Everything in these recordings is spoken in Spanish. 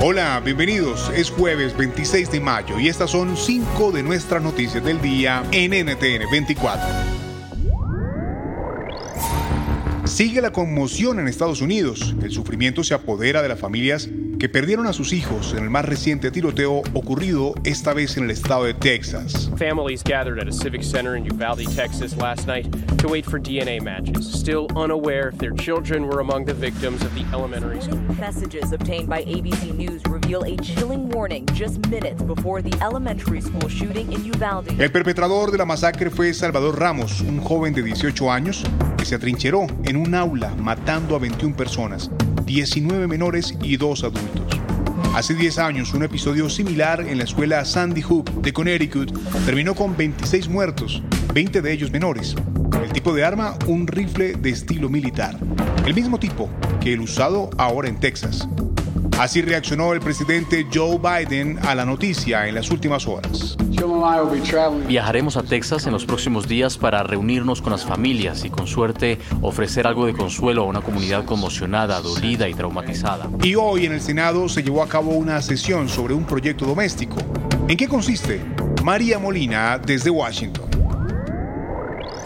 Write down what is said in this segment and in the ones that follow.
Hola, bienvenidos. Es jueves 26 de mayo y estas son cinco de nuestras noticias del día en NTN 24. Sigue la conmoción en Estados Unidos. El sufrimiento se apodera de las familias que perdieron a sus hijos en el más reciente tiroteo ocurrido esta vez en el estado de Texas. Families gathered at a civic center in Uvalde, Texas last night to wait for DNA matches, still unaware if their children were among the victims of the elementary school. Messages obtained by ABC News reveal a chilling warning just minutes before the elementary school shooting in Uvalde. El perpetrador de la masacre fue Salvador Ramos, un joven de 18 años que se atrincheró en un aula matando a 21 personas, 19 menores y dos adultos. Hace 10 años, un episodio similar en la escuela Sandy Hook de Connecticut terminó con 26 muertos, 20 de ellos menores. El tipo de arma, un rifle de estilo militar, el mismo tipo que el usado ahora en Texas. Así reaccionó el presidente Joe Biden a la noticia en las últimas horas. Viajaremos a Texas en los próximos días para reunirnos con las familias y con suerte ofrecer algo de consuelo a una comunidad conmocionada, dolida y traumatizada. Y hoy en el Senado se llevó a cabo una sesión sobre un proyecto doméstico. ¿En qué consiste? María Molina desde Washington.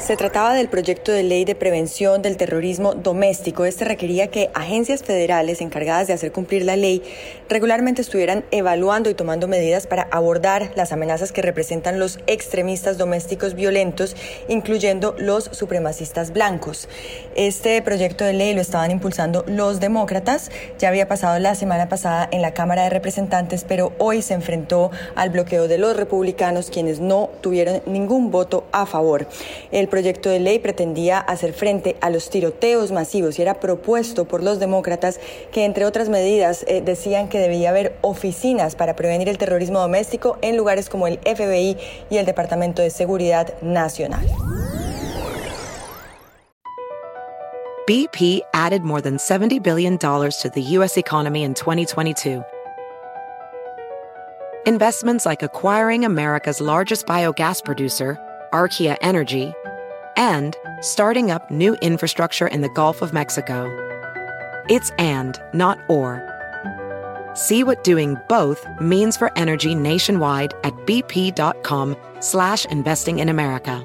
Se trataba del proyecto de ley de prevención del terrorismo doméstico. Este requería que agencias federales encargadas de hacer cumplir la ley regularmente estuvieran evaluando y tomando medidas para abordar las amenazas que representan los extremistas domésticos violentos, incluyendo los supremacistas blancos. Este proyecto de ley lo estaban impulsando los demócratas. Ya había pasado la semana pasada en la Cámara de Representantes, pero hoy se enfrentó al bloqueo de los republicanos, quienes no tuvieron ningún voto a favor. Proyecto de ley pretendía hacer frente a los tiroteos masivos y era propuesto por los demócratas que, entre otras medidas, eh, decían que debía haber oficinas para prevenir el terrorismo doméstico en lugares como el FBI y el Departamento de Seguridad Nacional. BP added more than $70 billion to the U.S. economy in 2022. Investments like acquiring America's largest biogas producer, Archaea Energy, and starting up new infrastructure in the Gulf of Mexico. It's and, not or. See what doing both means for energy nationwide at bp.com slash investing in America.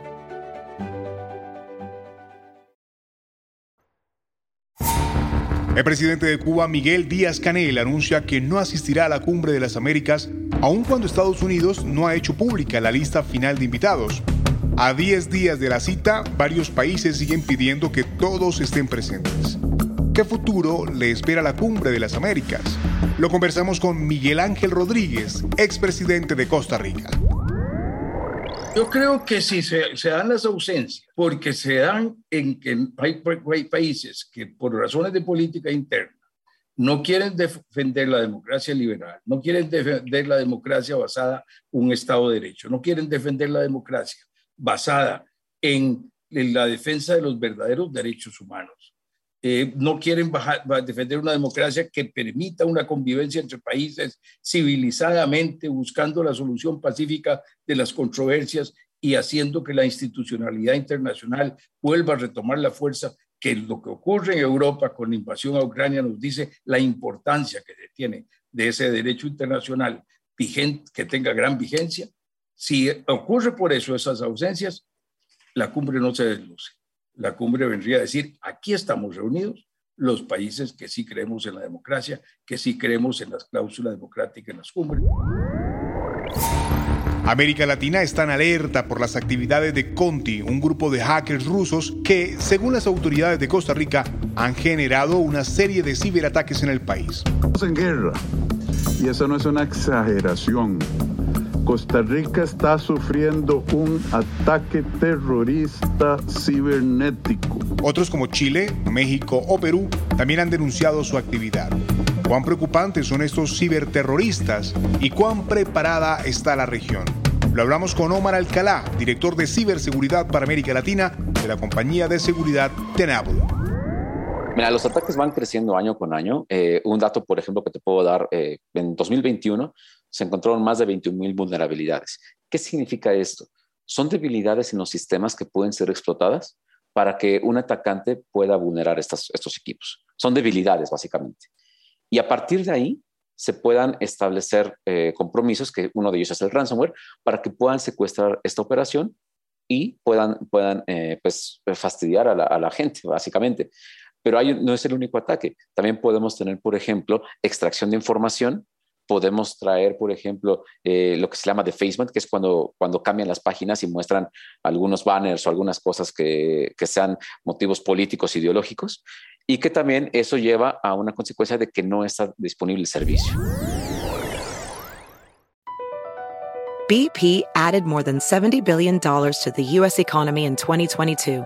El presidente de Cuba, Miguel Díaz Canel, anuncia que no asistirá a la cumbre de las Américas, aun cuando Estados Unidos no ha hecho pública la lista final de invitados. A 10 días de la cita, varios países siguen pidiendo que todos estén presentes. ¿Qué futuro le espera la cumbre de las Américas? Lo conversamos con Miguel Ángel Rodríguez, expresidente de Costa Rica. Yo creo que si se, se, dan las ausencias, porque se dan en que hay, hay países que por razones de política interna no quieren defender la democracia liberal, no quieren defender la democracia basada en un Estado de Derecho, no quieren defender la democracia basada en, la defensa de los verdaderos derechos humanos. Eh, no quieren bajar, defender una democracia que permita una convivencia entre países civilizadamente, buscando la solución pacífica de las controversias y haciendo que la institucionalidad internacional vuelva a retomar la fuerza que lo que ocurre en Europa con la invasión a Ucrania nos dice la importancia que tiene de ese derecho internacional vigente, que tenga gran vigencia si ocurre por eso esas ausencias, la cumbre no se desluce. La cumbre vendría a decir, aquí estamos reunidos los países que sí creemos en la democracia, que sí creemos en las cláusulas democráticas en las cumbres. América Latina está en alerta por las actividades de Conti, un grupo de hackers rusos que, según las autoridades de Costa Rica, han generado una serie de ciberataques en el país. Estamos en guerra y eso no es una exageración. Costa Rica está sufriendo un ataque terrorista cibernético. Otros como Chile, México o Perú también han denunciado su actividad. ¿Cuán preocupantes son estos ciberterroristas y cuán preparada está la región? Lo hablamos con Omar Alcalá, director de ciberseguridad para América Latina de la compañía de seguridad Tenable. Mira, los ataques van creciendo año con año. Eh, un dato, por ejemplo, que te puedo dar, eh, en 2021 se encontraron más de 21.000 vulnerabilidades. ¿Qué significa esto? Son debilidades en los sistemas que pueden ser explotadas para que un atacante pueda vulnerar estos equipos. Son debilidades, básicamente. Y a partir de ahí, se puedan establecer eh, compromisos, que uno de ellos es el ransomware, para que puedan secuestrar esta operación y puedan, puedan eh, pues, fastidiar a la, a la, gente, básicamente. Pero no es el único ataque. También podemos tener, por ejemplo, extracción de información podemos traer, por ejemplo, eh, lo que se llama defacement, que es cuando, cuando cambian las páginas y muestran algunos banners o algunas cosas que, que sean motivos políticos, ideológicos, y que también eso lleva a una consecuencia de que no está disponible el servicio. BP added more than $70 billion to the U.S. economy in 2022.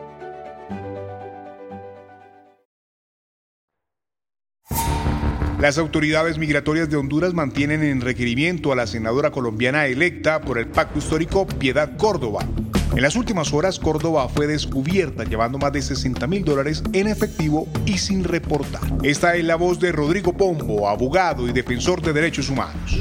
Las autoridades migratorias de Honduras mantienen en requerimiento a la senadora colombiana electa por el pacto histórico Piedad Córdoba en las últimas horas, Córdoba fue descubierta llevando más de 60 mil dólares en efectivo y sin reportar. Esta es la voz de Rodrigo Pombo, abogado y defensor de derechos humanos.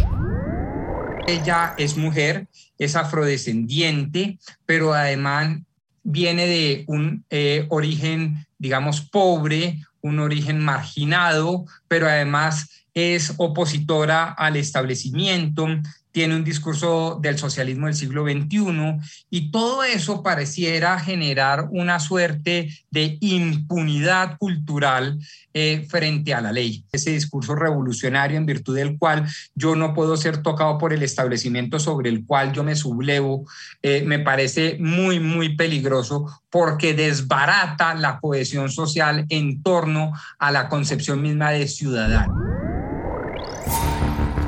Ella es mujer, es afrodescendiente, pero además viene de un eh, origen, digamos, pobre, un origen marginado, pero además es opositora al establecimiento, tiene un discurso del socialismo del siglo XXI y todo eso pareciera generar una suerte de impunidad cultural eh, frente a la ley. Ese discurso revolucionario en virtud del cual yo no puedo ser tocado por el establecimiento sobre el cual yo me sublevo, eh, me parece muy, muy peligroso porque desbarata la cohesión social en torno a la concepción misma de ciudadano.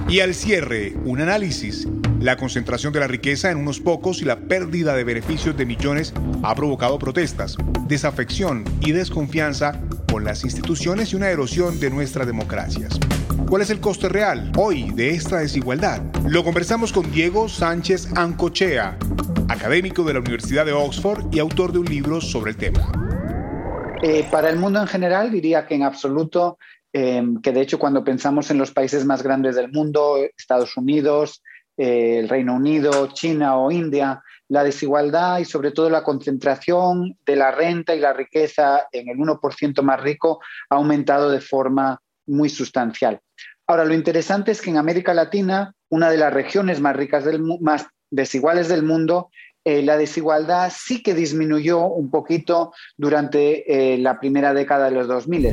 Y al cierre, un análisis. La concentración de la riqueza en unos pocos y la pérdida de beneficios de millones ha provocado protestas, desafección y desconfianza con las instituciones y una erosión de nuestras democracias. ¿Cuál es el coste real hoy de esta desigualdad? Lo conversamos con Diego Sánchez Ancochea, académico de la Universidad de Oxford y autor de un libro sobre el tema. Eh, para el mundo en general diría que en absoluto Em, que de hecho cuando pensamos en los países más grandes del mundo, Estados Unidos, eh, el Reino Unido, China o India, la desigualdad y sobre todo la concentración de la renta y la riqueza en el 1% más rico ha aumentado de forma muy sustancial. Ahora, lo interesante es que en América Latina, una de las regiones más ricas, más desiguales del mundo, eh, la desigualdad sí que disminuyó un poquito durante eh, la primera década de los 2000.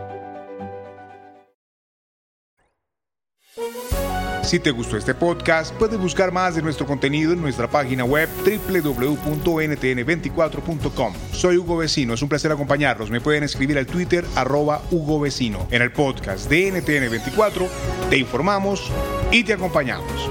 Si te gustó este podcast, puedes buscar más de nuestro contenido en nuestra página web www.ntn24.com. Soy Hugo Vecino, es un placer acompañarlos. Me pueden escribir al Twitter arroba Hugo Vecino. En el podcast de NTN24 te informamos y te acompañamos.